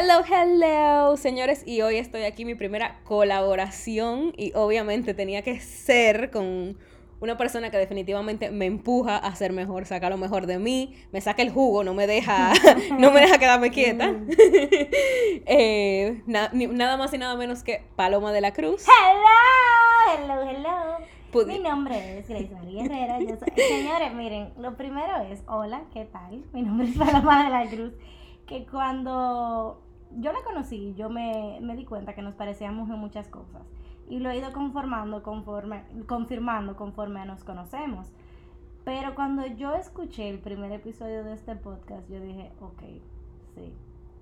Hello, hello, señores, y hoy estoy aquí mi primera colaboración y obviamente tenía que ser con una persona que definitivamente me empuja a ser mejor, saca lo mejor de mí, me saca el jugo, no me deja, no me deja quedarme quieta. Eh, nada más y nada menos que Paloma de la Cruz. Hello, hello, hello. Mi nombre es Grace María Herrera. señores, miren, lo primero es, hola, ¿qué tal? Mi nombre es Paloma de la Cruz que cuando yo la conocí, yo me, di cuenta que nos parecíamos en muchas cosas. Y lo he ido conformando conforme, confirmando conforme nos conocemos. Pero cuando yo escuché el primer episodio de este podcast, yo dije, ok, sí,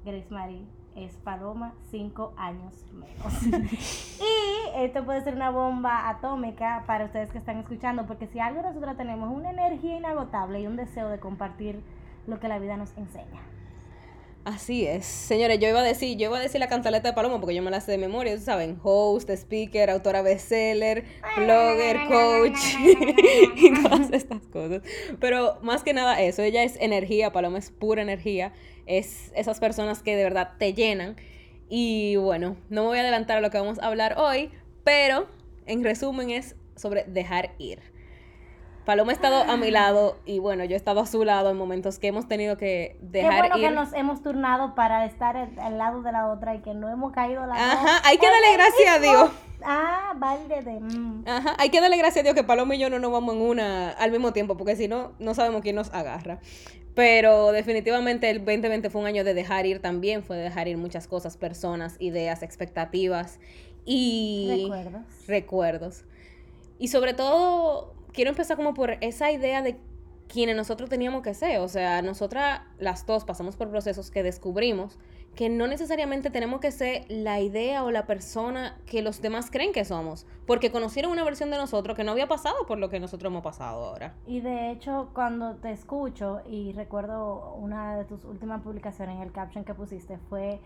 Grace Marie es Paloma cinco años menos. y esto puede ser una bomba atómica para ustedes que están escuchando, porque si algo nosotros tenemos una energía inagotable y un deseo de compartir lo que la vida nos enseña. Así es. Señores, yo iba a decir, yo iba a decir la cantaleta de Paloma porque yo me la sé de memoria, saben, host, speaker, autora bestseller, blogger, coach y todas estas cosas. Pero más que nada eso, ella es energía, Paloma es pura energía, es esas personas que de verdad te llenan. Y bueno, no me voy a adelantar a lo que vamos a hablar hoy, pero en resumen es sobre dejar ir. Paloma ha estado a mi lado y bueno, yo he estado a su lado en momentos que hemos tenido que dejar Qué bueno ir. que nos hemos turnado para estar al lado de la otra y que no hemos caído la Ajá, hay que darle gracias a Dios. Ah, vale de... Mm. Ajá, hay que darle gracias a Dios que Paloma y yo no nos vamos en una al mismo tiempo, porque si no, no sabemos quién nos agarra. Pero definitivamente el 2020 fue un año de dejar ir también, fue de dejar ir muchas cosas, personas, ideas, expectativas y... Recuerdos. Recuerdos. Y sobre todo quiero empezar como por esa idea de quienes nosotros teníamos que ser. O sea, nosotras las dos pasamos por procesos que descubrimos que no necesariamente tenemos que ser la idea o la persona que los demás creen que somos, porque conocieron una versión de nosotros que no había pasado por lo que nosotros hemos pasado ahora. Y de hecho, cuando te escucho y recuerdo una de tus últimas publicaciones, en el caption que pusiste fue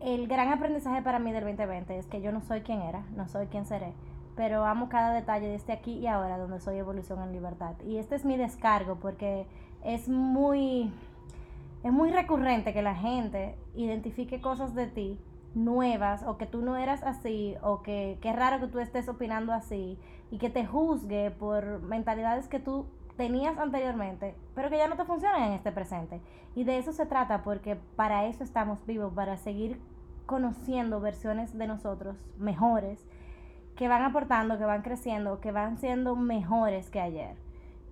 el gran aprendizaje para mí del 2020 es que yo no soy quien era, no soy quien seré pero amo cada detalle de este aquí y ahora donde soy evolución en libertad. Y este es mi descargo porque es muy, es muy recurrente que la gente identifique cosas de ti nuevas o que tú no eras así o que, es raro que tú estés opinando así y que te juzgue por mentalidades que tú tenías anteriormente, pero que ya no te funcionan en este presente. Y de eso se trata porque para eso estamos vivos, para seguir conociendo versiones de nosotros mejores que van aportando, que van creciendo, que van siendo mejores que ayer.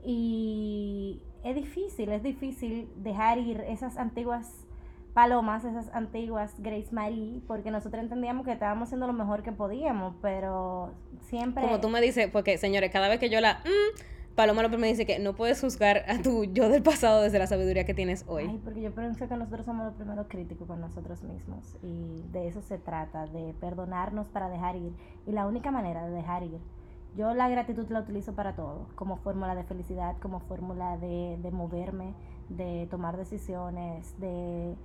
Y es difícil, es difícil dejar ir esas antiguas palomas, esas antiguas Grace Marie, porque nosotros entendíamos que estábamos haciendo lo mejor que podíamos, pero siempre... Como tú me dices, porque señores, cada vez que yo la... Mm, Paloma López me dice que no puedes juzgar a tu yo del pasado desde la sabiduría que tienes hoy. Ay, porque yo pienso que nosotros somos los primeros críticos con nosotros mismos y de eso se trata, de perdonarnos para dejar ir. Y la única manera de dejar ir, yo la gratitud la utilizo para todo, como fórmula de felicidad, como fórmula de, de moverme, de tomar decisiones, de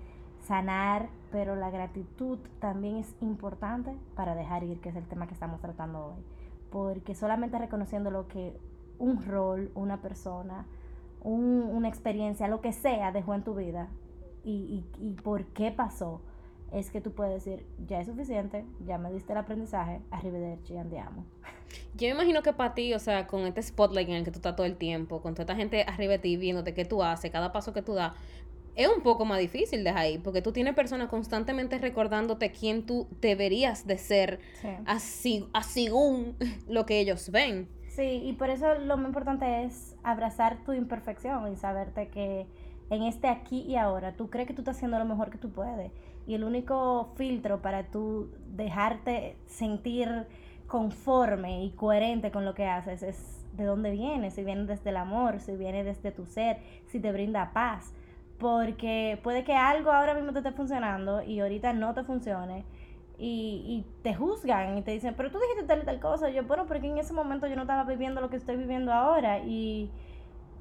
sanar, pero la gratitud también es importante para dejar ir, que es el tema que estamos tratando hoy. Porque solamente reconociendo lo que un rol, una persona, una experiencia, lo que sea, dejó en tu vida y, y, y por qué pasó, es que tú puedes decir, ya es suficiente, ya me diste el aprendizaje, arrivederci, andiamo. Yo me imagino que para ti, o sea, con este spotlight en el que tú estás todo el tiempo, con toda esta gente arriba de ti viéndote qué tú haces, cada paso que tú das, es un poco más difícil dejar ahí, porque tú tienes personas constantemente recordándote quién tú deberías de ser, así, así según lo que ellos ven. Sí, y por eso lo más importante es abrazar tu imperfección y saberte que en este aquí y ahora tú crees que tú estás haciendo lo mejor que tú puedes. Y el único filtro para tú dejarte sentir conforme y coherente con lo que haces es de dónde viene, si viene desde el amor, si viene desde tu ser, si te brinda paz. Porque puede que algo ahora mismo te esté funcionando y ahorita no te funcione y, y te juzgan y te dicen, pero tú dijiste tal y tal cosa. yo, bueno, porque en ese momento yo no estaba viviendo lo que estoy viviendo ahora y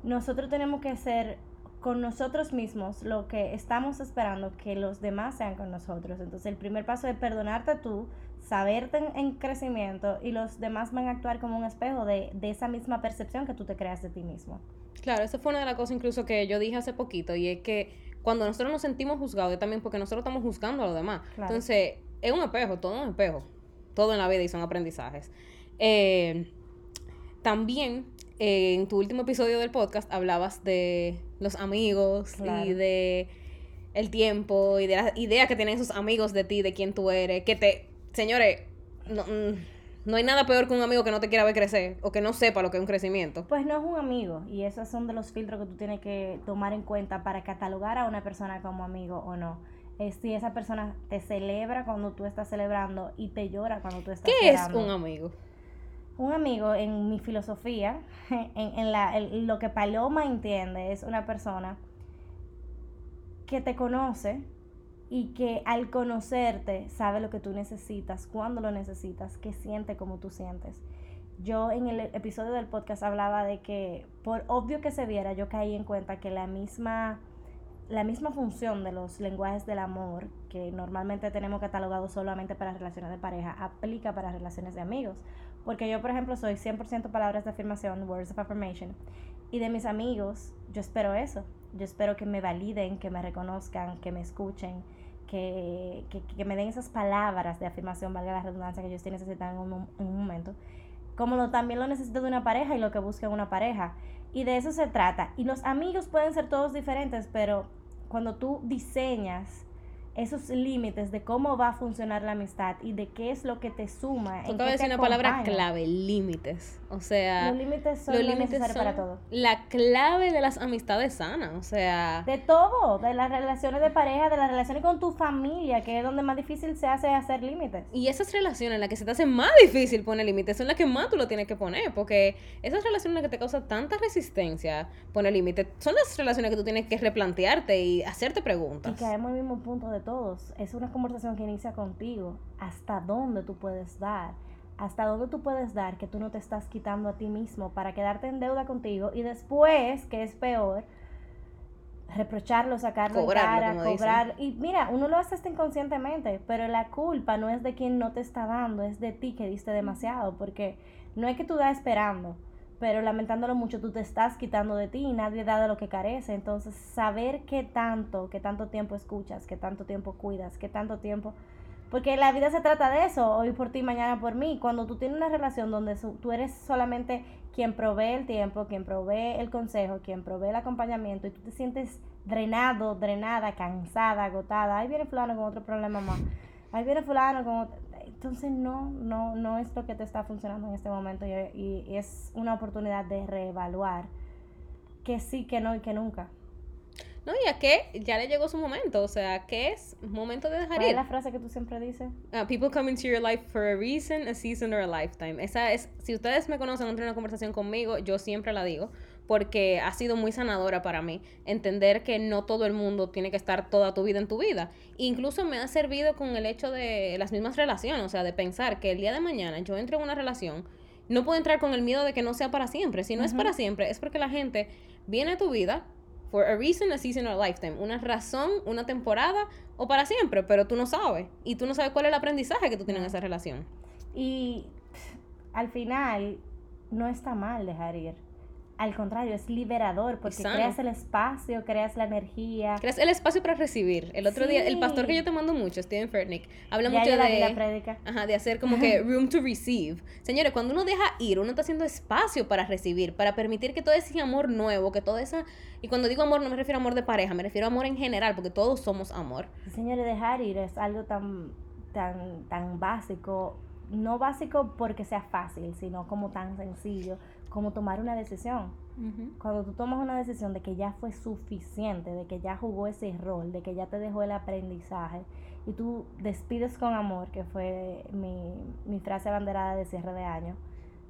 nosotros tenemos que ser con nosotros mismos lo que estamos esperando que los demás sean con nosotros. Entonces el primer paso es perdonarte tú, saberte en, crecimiento y los demás van a actuar como un espejo de, de, esa misma percepción que tú te creas de ti mismo. Claro, esa fue una de las cosas incluso que yo dije hace poquito y es que cuando nosotros nos sentimos juzgados es también porque nosotros estamos juzgando a los demás. Entonces es un espejo, todo es un espejo, todo en la vida y son aprendizajes. Eh, también eh, en tu último episodio del podcast hablabas de los amigos y de el tiempo y de la idea que tienen esos amigos de ti, de quién tú eres, que te señores, no, mm, no, hay nada peor que un amigo que no te quiera ver crecer o que no sepa lo que es un crecimiento. Pues no es un amigo y esos son de los filtros que tú tienes que tomar en cuenta para catalogar a una persona como amigo o no. Es si esa persona te celebra cuando tú estás celebrando y te llora cuando tú estás ¿Qué es un amigo? Un amigo, en mi filosofía, en, en, la, lo que Paloma entiende, es una persona que te conoce, y que al conocerte sabe lo que tú necesitas, cuándo lo necesitas, que siente como tú sientes. Yo en el episodio del podcast hablaba de que por obvio que se viera, yo caí en cuenta que la misma la misma función de los lenguajes del amor, que normalmente tenemos catalogado solamente para relaciones de pareja, aplica para relaciones de amigos. Porque yo, por ejemplo, soy 100% palabras de afirmación, words of affirmation, y de mis amigos, yo espero eso. Yo espero que me validen, que me reconozcan, que me escuchen, que, que, me den esas palabras de afirmación, valga la redundancia, que ellos necesitan en un, un momento, como lo, también lo necesito de una pareja y lo que busca una pareja. Y de eso se trata. Y los amigos pueden ser todos diferentes, pero cuando tú diseñas esos límites de cómo va a funcionar la amistad y de qué es lo que te suma. Tú acabas de decir una palabra clave, límites. O sea, los límites son los límites para todo. La clave de las amistades sanas, o sea, de todo, de las relaciones de pareja, de las relaciones con tu familia, que es donde más difícil se hace hacer límites. Y esas relaciones en las que se te hace más difícil poner límites son las que más tú lo tienes que poner, porque esas relaciones en las que te causa tanta resistencia poner límites son las relaciones que tú tienes que replantearte y hacerte preguntas. Y caemos en el mismo punto de todos. Es una conversación que inicia contigo. ¿Hasta dónde tú puedes dar? ¿Hasta dónde tú puedes dar que tú no te estás quitando a ti mismo para quedarte en deuda contigo y después, que es peor, reprocharlo, sacarlo en cara, cobrar. Y mira, uno lo hace hasta inconscientemente, pero la culpa no es de quien no te está dando, es de ti que diste demasiado, porque no es que tú das esperando pero lamentándolo mucho tú te estás quitando de ti y nadie da de lo que carece. Entonces, saber qué tanto, qué tanto tiempo escuchas, qué tanto tiempo cuidas, qué tanto tiempo... Porque la vida se trata de eso, hoy por ti, mañana por mí. Cuando tú tienes una relación donde tú eres solamente quien provee el tiempo, quien provee el consejo, quien provee el acompañamiento y tú te sientes drenado, drenada, cansada, agotada, ahí viene fulano con otro problema más, ahí viene fulano con otro entonces no, no, no es lo que te está funcionando en este momento y, es una oportunidad de reevaluar que sí, que no y que nunca. No, y a que ya le llegó su momento, o sea, que es momento de dejar ¿Cuál es la frase que tú siempre dices? Uh, people come into your life for a reason, a season or a lifetime. Esa es, si ustedes me conocen, entre una conversación conmigo, yo siempre la digo, porque ha sido muy sanadora para mí entender que no todo el mundo tiene que estar toda tu vida en tu vida. Incluso me ha servido con el hecho de las mismas relaciones, o sea, de pensar que el día de mañana yo entro en una relación, no puedo entrar con el miedo de que no sea para siempre. Si no es para siempre, es porque la gente viene a tu vida for a reason, a season or a lifetime. Una razón, una temporada o para siempre, pero tú no sabes. Y tú no sabes cuál es el aprendizaje que tú tienes en esa relación. Y al final, no está mal dejar ir al contrario, es liberador porque creas el espacio, creas la energía. Creas el espacio para recibir. El otro día, el pastor que yo te mando mucho, Steven Fernick, habla mucho de, la ajá, de hacer como que room to receive. Señores, cuando uno deja ir, uno está haciendo espacio para recibir, para permitir que todo ese amor nuevo, que toda esa... Y cuando digo amor, no me refiero a amor de pareja, me refiero a amor en general, porque todos somos amor. Señores, dejar ir es algo tan, tan, tan básico. No básico porque sea fácil, sino como tan sencillo como tomar una decisión. Cuando tú tomas una decisión de que ya fue suficiente, de que ya jugó ese rol, de que ya te dejó el aprendizaje y tú despides con amor, que fue mi, mi frase abanderada de cierre de año,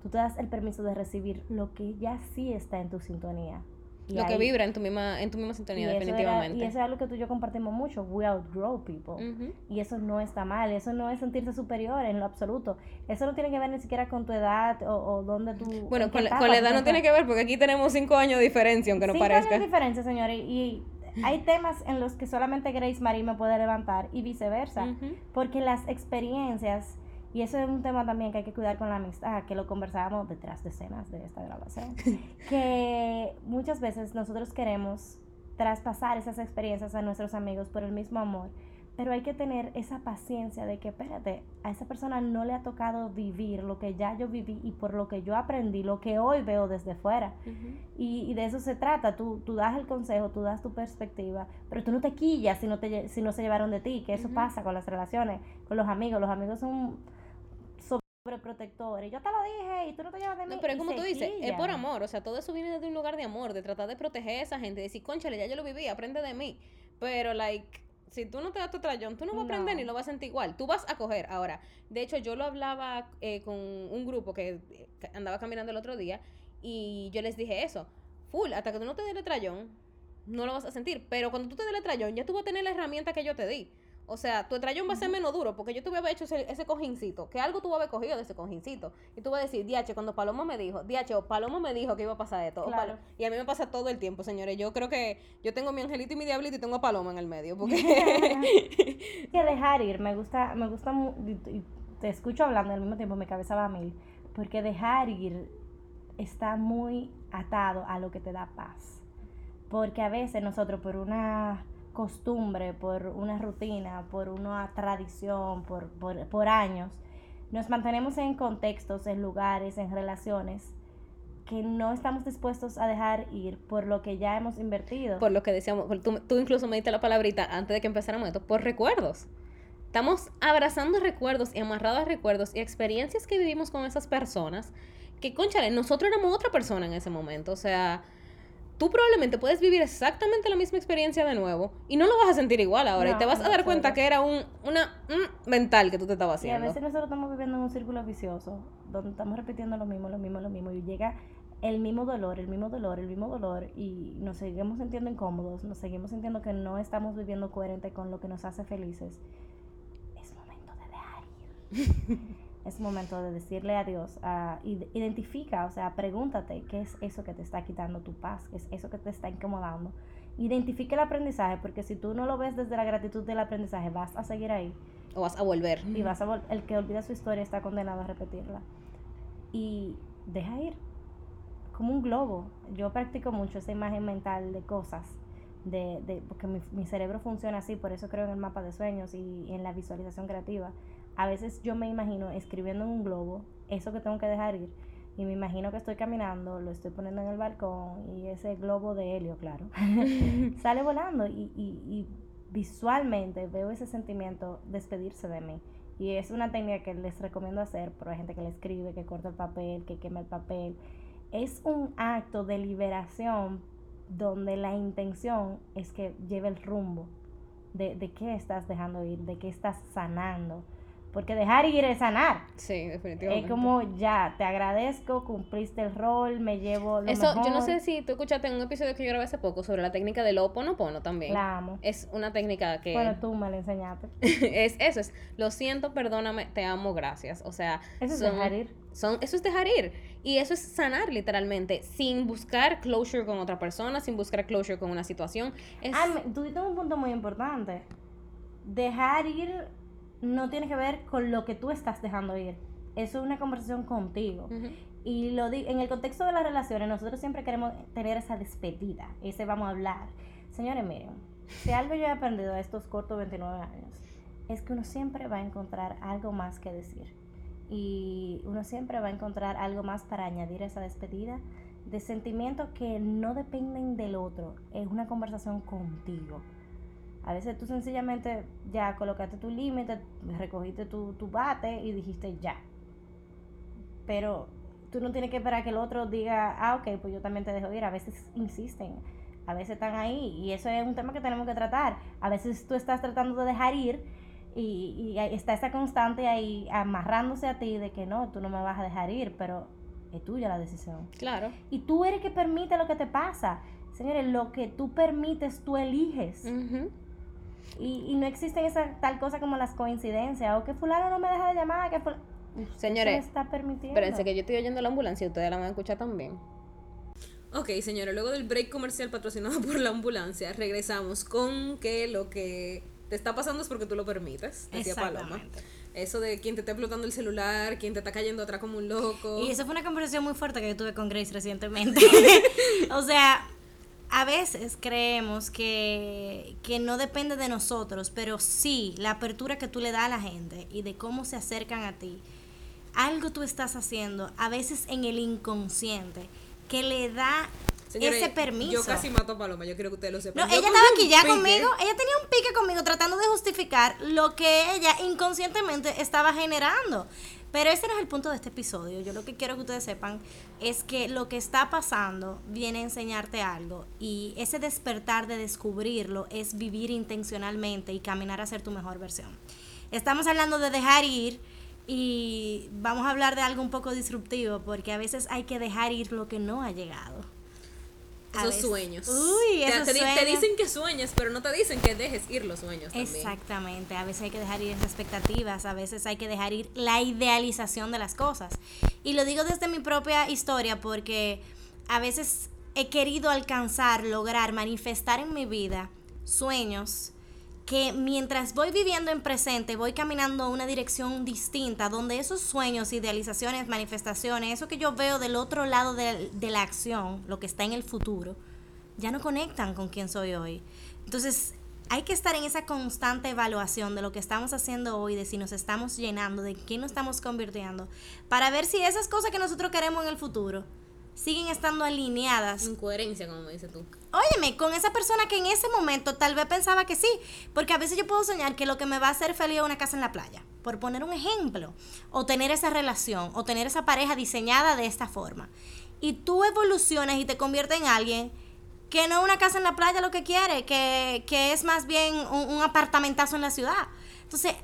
tú te das el permiso de recibir lo que ya sí está en tu sintonía. Lo que vibra en tu misma, en tu misma sintonía, definitivamente. y eso es algo que tú y yo compartimos mucho. We outgrow people. Y eso no está mal. Eso no es sentirse superior en lo absoluto. Eso no tiene que ver ni siquiera con tu edad o, o dónde tú. Bueno, con, la edad no tiene que ver porque aquí tenemos cinco años de diferencia, aunque no parezca. Cinco años de diferencia, señores. Y hay temas en los que solamente Grace Marie me puede levantar y viceversa. Porque las experiencias y eso es un tema también que hay que cuidar con la amistad, que lo conversábamos detrás de escenas de esta grabación. que muchas veces nosotros queremos traspasar esas experiencias a nuestros amigos por el mismo amor, pero hay que tener esa paciencia de que, espérate, a esa persona no le ha tocado vivir lo que ya yo viví y por lo que yo aprendí, lo que hoy veo desde fuera. y, de eso se trata, tú, tú das el consejo, tú das tu perspectiva, pero tú no te quillas si no, te, si no se llevaron de ti, que eso pasa con las relaciones, con los amigos. Los amigos son protectores. Yo te lo dije y tú no te llevas de mí. No, pero es como tú dices, es por amor. O sea, todo eso viene de un lugar de amor, de tratar de proteger a esa gente, de decir, conchale, ya yo lo viví, aprende de mí. Pero, like, si tú no te das tu trayón, tú no vas a aprender ni lo vas a sentir igual. Tú vas a coger. Ahora, de hecho, yo lo hablaba eh, con un grupo que andaba caminando el otro día y yo les dije eso. Full, hasta que tú no te des el trayón, no lo vas a sentir. Pero cuando tú te des el trayón, ya tú vas a tener la herramienta que yo te di. O sea, tu trayón va a ser menos duro porque yo tuve haber hecho ese, ese, cojincito, que algo tuve haber cogido de ese cojincito. Y tú vas a decir, Diache, cuando Paloma me dijo, Diache, Paloma me dijo que iba a pasar esto. Claro. Y a mí me pasa todo el tiempo, señores. Yo creo que yo tengo mi angelito y mi diablito y tengo a Paloma en el medio. Porque... que dejar ir, me gusta, me gusta, te escucho hablando al mismo tiempo, mi cabeza va a mil. Porque dejar ir está muy atado a lo que te da paz. Porque a veces nosotros por una costumbre, por una rutina, por una tradición, por, por, años, nos mantenemos en contextos, en lugares, en relaciones que no estamos dispuestos a dejar ir por lo que ya hemos invertido. Por lo que decíamos, tú, tú incluso me diste la palabrita antes de que empezáramos esto, por recuerdos. Estamos abrazando recuerdos y amarrados a recuerdos y experiencias que vivimos con esas personas que, conchale, nosotros éramos otra persona en ese momento. O sea, tú probablemente puedes vivir exactamente la misma experiencia de nuevo y no lo vas a sentir igual ahora y te vas a dar cuenta que era un una mental que tú te estabas haciendo. Y a veces nosotros estamos viviendo en un círculo vicioso donde estamos repitiendo lo mismo, lo mismo, lo mismo y llega el mismo dolor, el mismo dolor, el mismo dolor y nos seguimos sintiendo incómodos, nos seguimos sintiendo que no estamos viviendo coherente con lo que nos hace felices. Es momento de dejar ir. es momento de decirle adiós. Uh, identifica, o sea, pregúntate qué es eso que te está quitando tu paz, qué es eso que te está incomodando. Identifique el aprendizaje, porque si tú no lo ves desde la gratitud del aprendizaje, vas a seguir ahí. O vas a volver. Y vas a el que olvida su historia está condenado a repetirla. Y deja ir. Como un globo. Yo practico mucho esa imagen mental de cosas. De, de, porque mi, mi cerebro funciona así, por eso creo en el mapa de sueños y en la visualización creativa a veces yo me imagino escribiendo en un globo eso que tengo que dejar ir y me imagino que estoy caminando, lo estoy poniendo en el balcón y ese globo de helio, claro, sale volando y, y, y, visualmente veo ese sentimiento despedirse de mí. Y es una técnica que les recomiendo hacer, por la gente que le escribe, que corta el papel, que quema el papel. Es un acto de liberación donde la intención es que lleve el rumbo de, de qué estás dejando ir, de qué estás sanando porque dejar ir es sanar. Sí, definitivamente. Es como ya, te agradezco, cumpliste el rol, me llevo lo Eso, yo no sé si tú escuchaste en un episodio que yo grabé hace poco sobre la técnica del oponopono también. La amo. Es una técnica que... Bueno, tú me la enseñaste. es eso, es lo siento, perdóname, te amo, gracias. O sea... Eso es dejar ir. Son, eso es dejar ir. Y eso es sanar literalmente, sin buscar closure con otra persona, sin buscar closure con una situación. Es... Ah, tú dices un punto muy importante. Dejar ir no tiene que ver con lo que tú estás dejando ir. Eso es una conversación contigo. Y lo en el contexto de las relaciones, nosotros siempre queremos tener esa despedida, ese vamos a hablar. Señores, miren, si algo yo he aprendido a estos cortos 29 años, es que uno siempre va a encontrar algo más que decir. Y uno siempre va a encontrar algo más para añadir a esa despedida de sentimientos que no dependen del otro. Es una conversación contigo. A veces tú sencillamente ya colocaste tu límite, recogiste tu, tu bate y dijiste ya. Pero tú no tienes que esperar que el otro diga, ah, ok, pues yo también te dejo ir. A veces insisten, a veces están ahí y eso es un tema que tenemos que tratar. A veces tú estás tratando de dejar ir y, y está esa constante ahí amarrándose a ti de que no, tú no me vas a dejar ir, pero es tuya la decisión. Claro. Y tú eres que permite lo que te pasa Señores, lo que tú permites, tú eliges. Ujú. Y, y no existen esa tal cosa como las coincidencias. O que fulano no me deja de llamar, que ful- Usted Señores, está permitiendo. Espérense que yo estoy oyendo la ambulancia y ustedes la van a escuchar también. Ok, señores, luego del break comercial patrocinado por la ambulancia, regresamos con que lo que te está pasando es porque tú lo permites, decía Paloma. Eso de quien te está explotando el celular, quien te está cayendo atrás como un loco. Y eso fue una conversación muy fuerte que yo tuve con Grace recientemente. o sea, a veces creemos que, que no depende de nosotros, pero sí, la apertura que tú le das a la gente y de cómo se acercan a ti, algo tú estás haciendo, a veces en el inconsciente, que le da ese permiso. Yo casi mato a Paloma, yo quiero que ustedes lo sepan. No, Yo ella estaba aquí ya conmigo, ella tenía un pique conmigo tratando de justificar lo que ella inconscientemente estaba generando. Pero ese no es el punto de este episodio. Yo lo que quiero que ustedes sepan es que lo que está pasando viene a enseñarte algo y ese despertar de descubrirlo es vivir intencionalmente y caminar a ser tu mejor versión. Estamos hablando de dejar ir y vamos a hablar de algo un poco disruptivo porque a veces hay que dejar ir lo que no ha llegado. Esos veces- sueños. Uy, te, esos te dicen que sueñes, pero no te dicen que dejes ir los sueños también. Exactamente, a veces hay que dejar ir esas expectativas, a veces hay que dejar ir la idealización de las cosas. Y lo digo desde mi propia historia porque a veces he querido alcanzar, lograr, manifestar en mi vida sueños que mientras voy viviendo en presente, voy caminando a una dirección distinta, donde esos sueños, idealizaciones, manifestaciones, eso que yo veo del otro lado de, de la acción, lo que está en el futuro, ya no conectan con quien soy hoy. Entonces, hay que estar en esa constante evaluación de lo que estamos haciendo hoy, de si nos estamos llenando, de quién nos estamos convirtiendo, para ver si esas cosas que nosotros queremos en el futuro siguen estando alineadas Incoherencia, como me dices tú. Óyeme, con esa persona que en ese momento tal vez pensaba que sí, porque a veces yo puedo soñar que lo que me va a hacer feliz es una casa en la playa, por poner un ejemplo, o tener esa relación, o tener esa pareja diseñada de esta forma. Y tú evolucionas y te conviertes en alguien que no es una casa en la playa lo que quiere, que, que es más bien un, un apartamentazo en la ciudad. Entonces,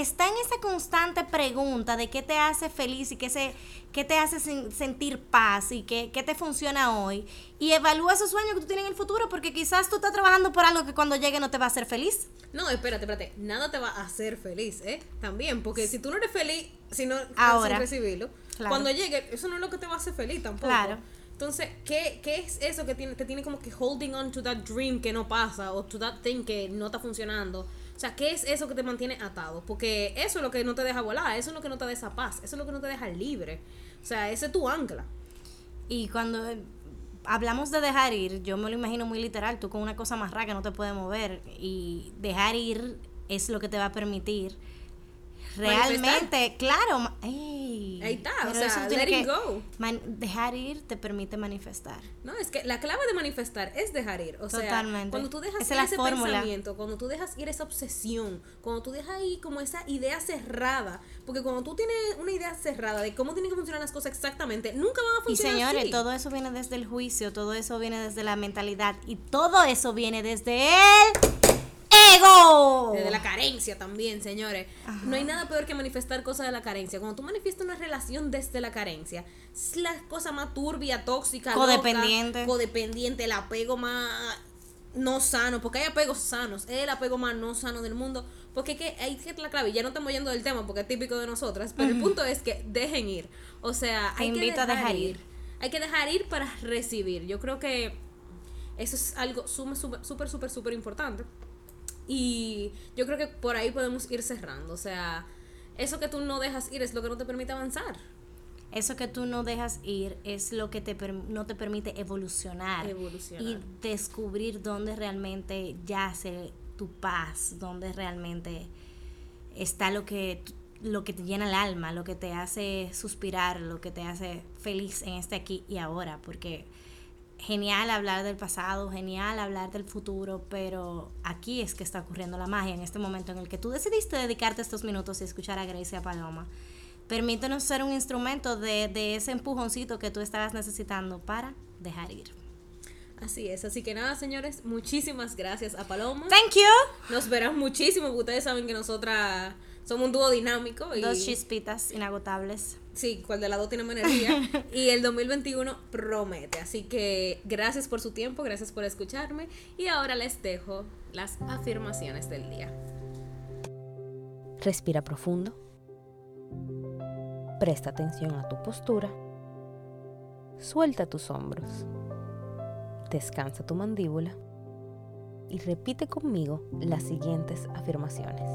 está en esa constante pregunta de qué te hace feliz y qué, se, qué te hace sen- sentir paz y qué, qué te funciona hoy. Y evalúa esos sueños que tú tienes en el futuro porque quizás tú estás trabajando por algo que cuando llegue no te va a hacer feliz. No, espérate, espérate. Nada te va a hacer feliz, ¿eh? También, porque si tú no eres feliz, si no Ahora. recibirlo, Claro. cuando llegue, eso no es lo que te va a hacer feliz tampoco. Claro. Entonces, ¿qué, ¿qué es eso que tiene, te tiene como que holding on to that dream que no pasa o to that thing que no está funcionando? O sea, ¿qué es eso que te mantiene atado? Porque eso es lo que no te deja volar, eso es lo que no te da esa paz, eso es lo que no te deja libre. O sea, ese es tu ancla. Y cuando eh, hablamos de dejar ir, yo me lo imagino muy literal, tú con una cosa más rara que no te puede mover y dejar ir es lo que te va a permitir realmente, claro, ma- ey, Ahí está, o sea, let it go. dejar ir te permite manifestar. No, es que la clave de manifestar es dejar ir. O sea, Totalmente. cuando tú dejas Esa ir ese fórmula. pensamiento, cuando tú dejas ir esa obsesión, cuando tú dejas ir como esa idea cerrada, porque cuando tú tienes una idea cerrada de cómo tienen que funcionar las cosas exactamente, nunca van a Y funcionar señores, así. todo eso viene desde el juicio, todo eso viene desde la mentalidad y todo eso viene desde el ego. Desde la carencia también, señores. No hay nada peor que manifestar cosas de la carencia. Cuando tú manifiestas una relación desde la carencia, es la cosa más turbia, tóxica, loca, Codependiente. codependiente, el apego más no sano, porque hay apegos sanos, es el apego más no sano del mundo, porque que ahí es que la clave, ya no estamos yendo del tema porque es típico de nosotras, pero el punto es que dejen ir, o sea, Te hay que invito a dejar dejar ir. ir. hay que dejar ir para recibir, yo creo que eso es algo súper, súper, súper, súper importante. Y yo creo que por ahí podemos ir cerrando. O sea, eso que tú no dejas ir es lo que no te permite avanzar. Eso que tú no dejas ir es lo que te per- no te permite evolucionar, Evolucionar. y descubrir dónde realmente yace tu paz, dónde realmente está lo que lo que te llena el alma, lo que te hace suspirar, lo que te hace feliz en este aquí y ahora, porque genial hablar del pasado, genial hablar del futuro, pero aquí es que está ocurriendo la magia en este momento en el que tú decidiste dedicarte estos minutos y escuchar a Grace y a Paloma. Permítenos ser un instrumento de, de ese empujoncito que tú estabas necesitando para dejar ir. Así es. Así que nada, señores, muchísimas gracias a Paloma. Thank you. Nos verán muchísimo, porque ustedes saben que nosotras somos un dúo dinámico. Y Dos chispitas inagotables. Sí, cuál de las dos tiene más energía. y el 2021 promete. Así que gracias por su tiempo, gracias por escucharme. Y ahora les dejo las afirmaciones del día. Respira profundo. Presta atención a tu postura. Suelta tus hombros. Descansa tu mandíbula. Y repite conmigo las siguientes afirmaciones.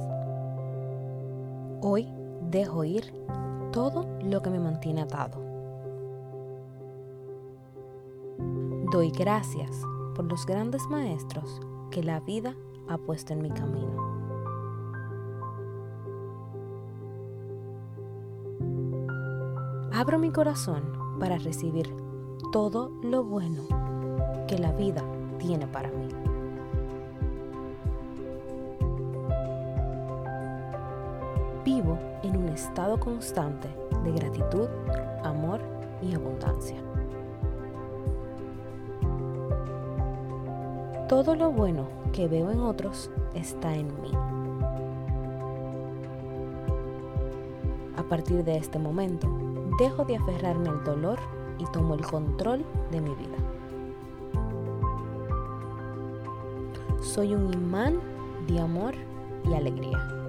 Hoy dejo ir todo lo que me mantiene atado. Doy gracias por los grandes maestros que la vida ha puesto en mi camino. Abro mi corazón para recibir todo lo bueno que la vida tiene para mí. Vivo estado constante de gratitud, amor y abundancia. Todo lo bueno que veo en otros está en mí. A partir de este momento, dejo de aferrarme al dolor y tomo el control de mi vida. Soy un imán de amor y alegría.